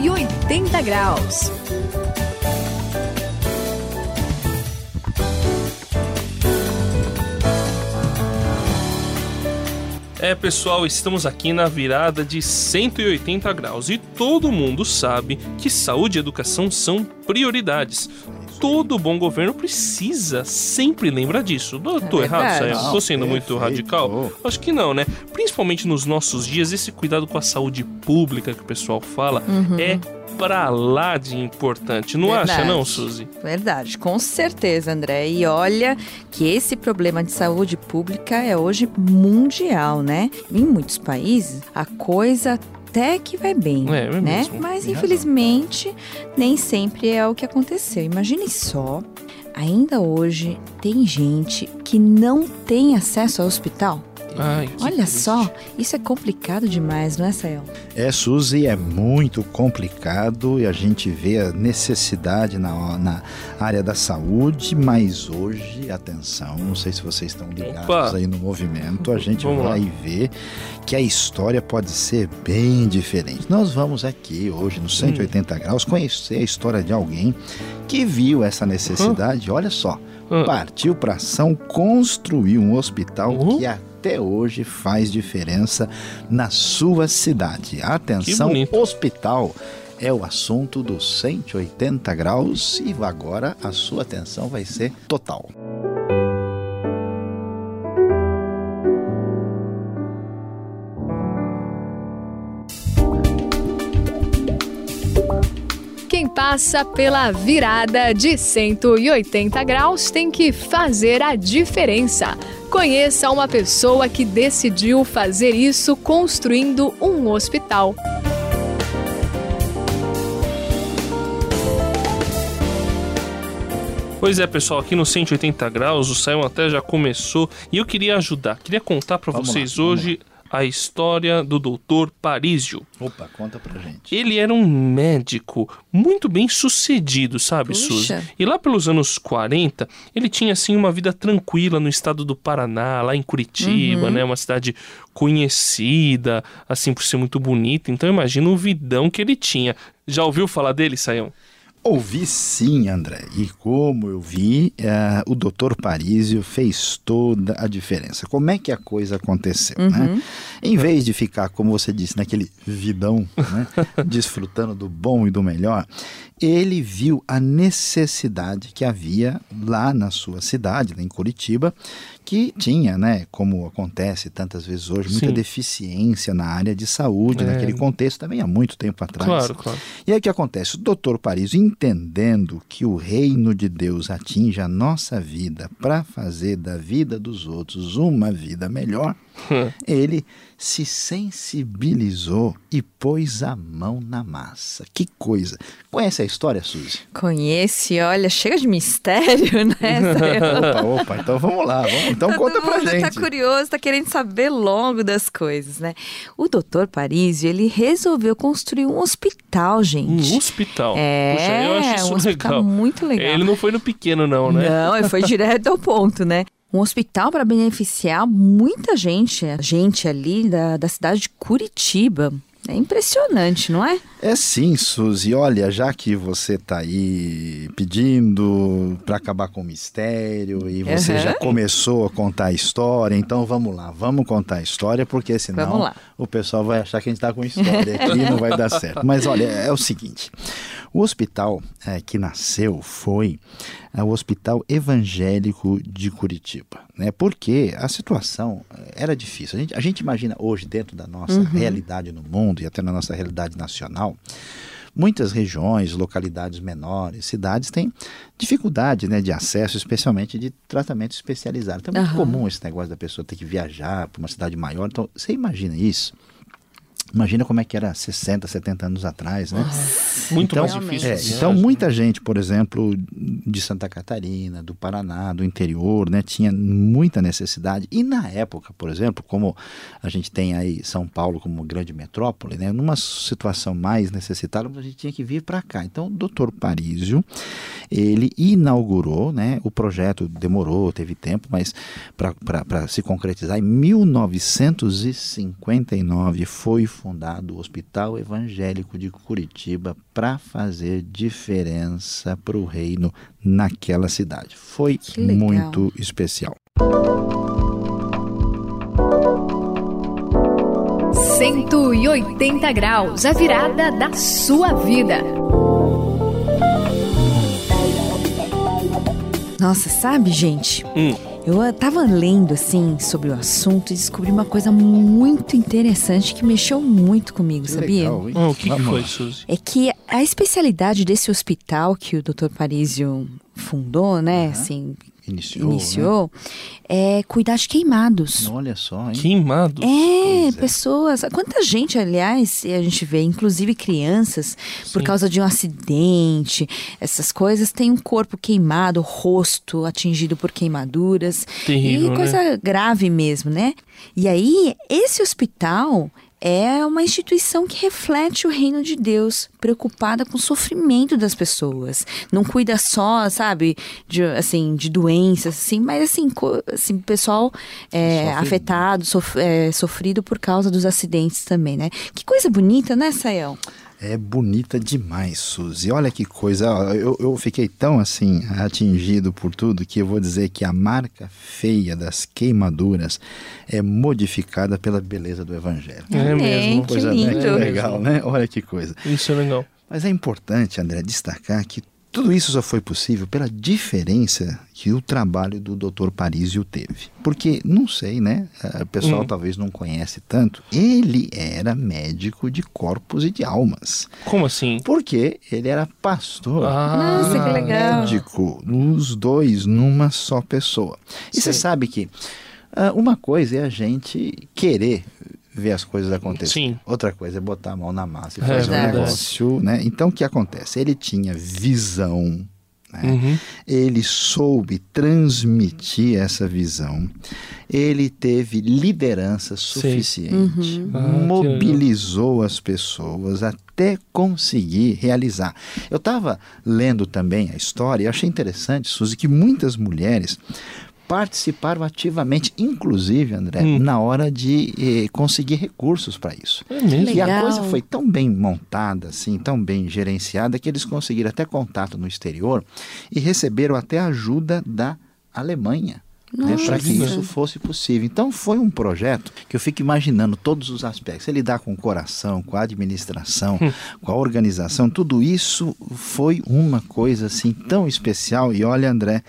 180 graus. É, pessoal, estamos aqui na virada de 180 graus e todo mundo sabe que saúde e educação são prioridades. Todo bom governo precisa sempre lembrar disso. Tô, tô É errado. Sayão? Tô sendo muito radical? Acho que não, né? Principalmente nos nossos dias, esse cuidado com a saúde pública que o pessoal fala é pra lá de importante. Não acha, Verdade. não, Suzy? Verdade, com certeza, André. E olha que esse problema de saúde pública é hoje mundial, né? Em muitos países, a coisa até que vai bem, É, é né? mesmo. Mas infelizmente nem sempre é o que aconteceu. Imagine só, ainda hoje tem gente que não tem acesso ao hospital. Ai, Olha triste. só, isso é complicado demais, não é, Sael? É, Suzy, é muito complicado e a gente vê a necessidade na, na área da saúde, mas hoje, atenção, não sei se vocês estão ligados Opa. aí no movimento, a gente Vamos lá. vai ver que a história pode ser bem diferente. Nós vamos aqui hoje, no 180 graus, conhecer a história de alguém que viu essa necessidade, olha só, partiu para ação, construiu um hospital Uhum. que até hoje faz diferença na sua cidade. Atenção, hospital é o assunto dos 180 graus e agora a sua atenção vai ser total. Passa pela virada de 180 graus tem que fazer a diferença. Conheça uma pessoa que decidiu fazer isso construindo um hospital. Pois é, pessoal, aqui no 180 graus o Sayão até já começou e eu queria ajudar, queria contar pra Vamos vocês lá, hoje a história do Dr. Parísio. Opa, conta pra gente. Ele era um médico muito bem sucedido, sabe, Puxa. Suzy? E lá pelos anos 40, ele tinha assim uma vida tranquila no estado do Paraná, lá em Curitiba, Uhum. né, uma cidade conhecida, assim por ser muito bonita. Então imagina o vidão que ele tinha. Já ouviu falar dele, Sayão? Ouvi sim, André. E como eu vi, eh, o doutor Parísio fez toda a diferença. Como é que a coisa aconteceu, né? Em vez de ficar, como você disse, naquele vidão, né? desfrutando do bom e do melhor, ele viu a necessidade que havia lá na sua cidade, lá em Curitiba, que tinha, né, como acontece tantas vezes hoje, muita Sim. deficiência na área de saúde, É. naquele contexto também há muito tempo atrás. Claro, claro. E aí o que acontece? O doutor Paris, entendendo que o reino de Deus atinge a nossa vida para fazer da vida dos outros uma vida melhor, ele se sensibilizou e pôs a mão na massa. Que coisa! Conhece a história, Suzy? Conhece, olha, chega de mistério, né? Opa, opa, então vamos lá. Vamos, então Todo conta pra mundo gente. tá curioso, tá querendo saber logo das coisas, né? O doutor Parísio, ele resolveu construir um hospital, gente. Um hospital. É, Puxa, eu acho isso um hospital legal. muito legal. Ele não foi no pequeno, não, né? Não, ele foi direto ao ponto, né? Um hospital para beneficiar muita gente, gente ali da, da cidade de Curitiba. É impressionante, não é? É sim, Suzy. Olha, já que você tá aí pedindo para acabar com o mistério e você Aham. já começou a contar a história, então vamos lá, vamos contar a história, porque senão o pessoal vai achar que a gente tá com história aqui e não vai dar certo. Mas olha, é o seguinte: o hospital eh, que nasceu foi eh, o Hospital Evangélico de Curitiba, né? Porque a situação eh, era difícil. A gente, a gente imagina hoje, dentro da nossa realidade no mundo e até na nossa realidade nacional, muitas regiões, localidades menores, cidades têm dificuldade né, de acesso, especialmente de tratamento especializado. Então é muito Aham. comum esse negócio da pessoa ter que viajar para uma cidade maior. Então, você imagina isso? Imagina como é que era 60, 70 anos atrás, né? Muito Então, mais difícil. É, assim, então né? muita gente, por exemplo, de Santa Catarina, do Paraná, do interior, né, tinha muita necessidade. E na época, por exemplo, como a gente tem aí São Paulo como grande metrópole, né, numa situação mais necessitada, a gente tinha que vir para cá. Então, o Dr. Parísio, ele inaugurou, né, o projeto demorou, teve tempo, mas para se concretizar, em 1959 foi fundado o Hospital Evangélico de Curitiba para fazer diferença para o reino naquela cidade. Foi muito especial. 180 graus, a virada da sua vida. Nossa, sabe, gente? Hum. Eu tava lendo assim sobre o assunto e descobri uma coisa muito interessante que mexeu muito comigo, Que sabia? legal, hein? Oh, o que, que foi. Suzy? É que a especialidade desse hospital que o Dr. Parísio fundou, né, assim, Iniciou. né? iniciou, é cuidar de queimados. Olha só, hein? Queimado. É, é. pessoas. Quanta gente, aliás, a gente vê, inclusive crianças, por Sim. causa de um acidente, essas coisas, tem um corpo queimado, rosto atingido por queimaduras. Terrível, e né? coisa grave mesmo, né? E aí, esse hospital. É uma instituição que reflete o reino de Deus, preocupada com o sofrimento das pessoas. Não cuida só, sabe, de, assim, de doenças, assim, mas assim, assim pessoal é, Sofre- afetado, sof- é, sofrido por causa dos acidentes também, né? Que coisa bonita, né, Sayão? É bonita demais, Suzy. Olha que coisa. Eu, eu fiquei tão assim atingido por tudo que eu vou dizer que a marca feia das queimaduras é modificada pela beleza do Evangelho. É mesmo. Que Coisa, né? lindo. Que legal, né? Olha que coisa. Isso é legal. Mas é importante, André, destacar que tudo isso só foi possível pela diferença que o trabalho do Dr. Parísio teve. Porque, não sei, né? eh, O pessoal Hum. talvez não conhece tanto. Ele era médico de corpos e de almas. Como assim? Porque ele era pastor. Ah, Nossa, que legal. Médico, os dois numa só pessoa. E você Sei. sabe que ah, uma coisa é a gente querer ver as coisas acontecer. Sim. Outra coisa é botar a mão na massa e É fazer um verdade. negócio, né? Então o que acontece? Ele tinha visão, né? Uhum. Ele soube transmitir essa visão. Ele teve liderança suficiente. Ah, que mobilizou as pessoas até conseguir realizar. Eu estava lendo também a história e achei interessante, Suzy, que muitas mulheres participaram ativamente, inclusive, André, Hum. na hora de eh, conseguir recursos para isso. É mesmo? E a coisa foi tão bem montada, assim, tão bem gerenciada, que eles conseguiram até contato no exterior e receberam até ajuda da Alemanha. Né, para que isso fosse possível. Então foi um projeto que eu fico imaginando todos os aspectos. Ele lidar com o coração, com a administração, com a organização, tudo isso foi uma coisa assim tão especial. E olha, André,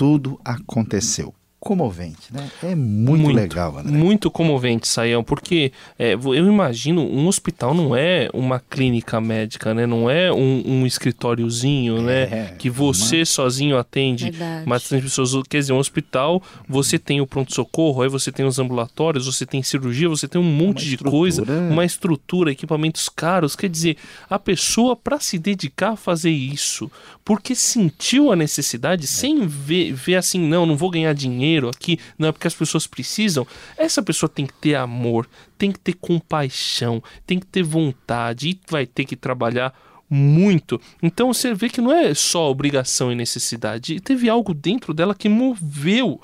tudo aconteceu. Comovente, né? É muito, legal, André. Muito comovente, Saião, porque é, eu imagino um hospital não é uma clínica médica, né? Não é um, um escritóriozinho, né? É, Que você sozinho atende. Verdade. Mas tem pessoas, quer dizer, um hospital, você tem o pronto-socorro, aí você tem os ambulatórios, você tem cirurgia, você tem um monte de coisa, uma estrutura, equipamentos caros. Quer dizer, a pessoa, para se dedicar a fazer isso, porque sentiu a necessidade, sem ver, ver assim, não, não vou ganhar dinheiro aqui, não é porque as pessoas precisam. Essa pessoa tem que ter amor, tem que ter compaixão, tem que ter vontade e vai ter que trabalhar muito. Então você vê que não é só obrigação e necessidade. Teve algo dentro dela que moveu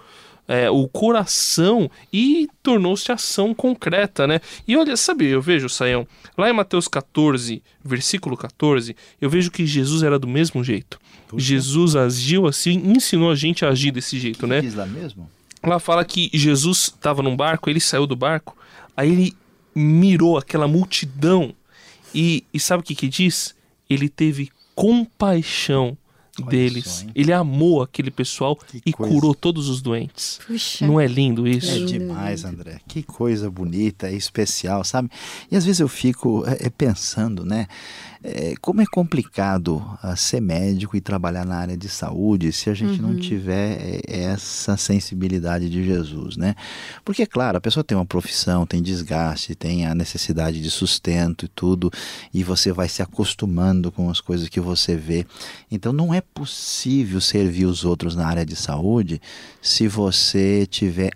é, o coração e tornou-se ação concreta, né? E olha, sabe, eu vejo, Saião, lá em Mateus 14, versículo 14, eu vejo que Jesus era do mesmo jeito. Jesus agiu assim, ensinou a gente a agir desse jeito, né? Diz lá mesmo? Lá fala que Jesus estava num barco, ele saiu do barco, aí ele mirou aquela multidão e, e sabe o que que diz? Ele teve compaixão Olha deles. só, ele amou aquele pessoal Que e coisa. curou todos os doentes. Puxa. Não é lindo isso? É demais, André. Que coisa bonita e especial, sabe? E às vezes eu fico é, é, pensando, né? É, como é complicado ah, ser médico e trabalhar na área de saúde se a gente não tiver é, essa sensibilidade de Jesus, né? Porque, é claro, a pessoa tem uma profissão, tem desgaste, tem a necessidade de sustento e tudo, e você vai se acostumando com as coisas que você vê. Então, não é possível servir os outros na área de saúde se você tiver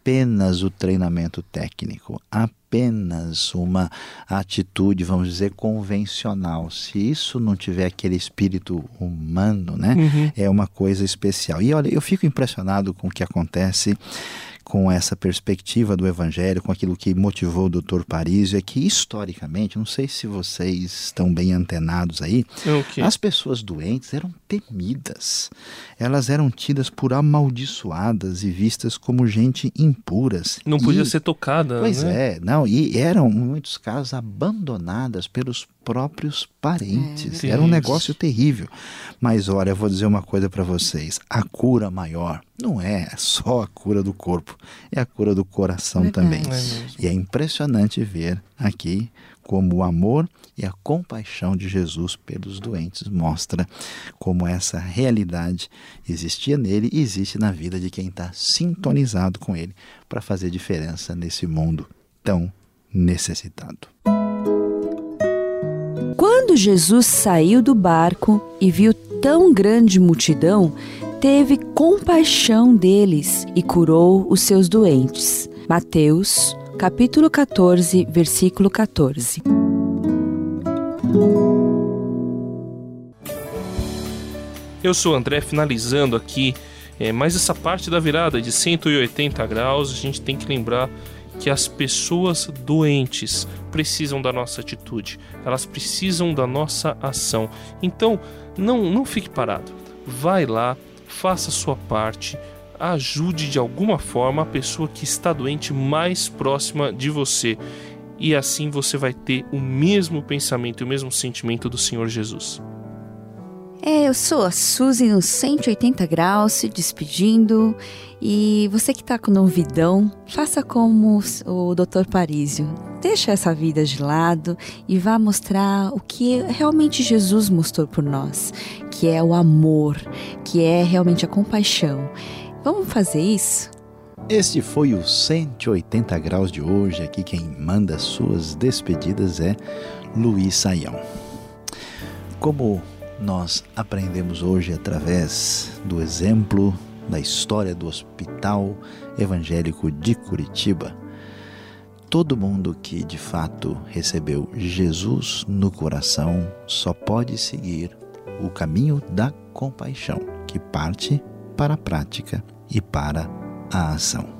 apenas o treinamento técnico, apenas uma atitude, vamos dizer, convencional. Se isso não tiver aquele espírito humano, né, Uhum. é uma coisa especial. E olha, eu fico impressionado com o que acontece com essa perspectiva do Evangelho, com aquilo que motivou o doutor Parísio, é que historicamente, não sei se vocês estão bem antenados aí, okay. as pessoas doentes eram temidas. Elas eram tidas por amaldiçoadas e vistas como gente impuras. Não podia ser tocada. Pois né? é, não, e eram, em muitos casos, abandonadas pelos próprios parentes. É, Era um negócio terrível. Mas olha, eu vou dizer uma coisa para vocês: a cura maior não é só a cura do corpo, é a cura do coração Verdade. também. É e é impressionante ver aqui como o amor e a compaixão de Jesus pelos doentes mostra como essa realidade existia nele e existe na vida de quem está sintonizado com ele para fazer diferença nesse mundo tão necessitado. Quando Jesus saiu do barco e viu tão grande multidão, teve compaixão deles e curou os seus doentes. Mateus, capítulo 14, versículo 14. Eu sou o André, finalizando aqui é, mais essa parte da virada de 180 graus. A gente tem que lembrar que as pessoas doentes precisam da nossa atitude, elas precisam da nossa ação. Então, não, não fique parado. Vai lá, faça a sua parte, ajude de alguma forma a pessoa que está doente mais próxima de você. E assim você vai ter o mesmo pensamento e o mesmo sentimento do Senhor Jesus. É, eu sou a Suzy no 180 graus, se despedindo. E você que está com novidão, faça como o Dr. Parísio. Deixa essa vida de lado e vá mostrar o que realmente Jesus mostrou por nós, que é o amor, que é realmente a compaixão. Vamos fazer isso? Este foi o 180 graus de hoje. Aqui quem manda suas despedidas é Luiz Saião. Como nós aprendemos hoje através do exemplo da história do Hospital Evangélico de Curitiba. Todo mundo que de fato recebeu Jesus no coração só pode seguir o caminho da compaixão, que parte para a prática e para a ação.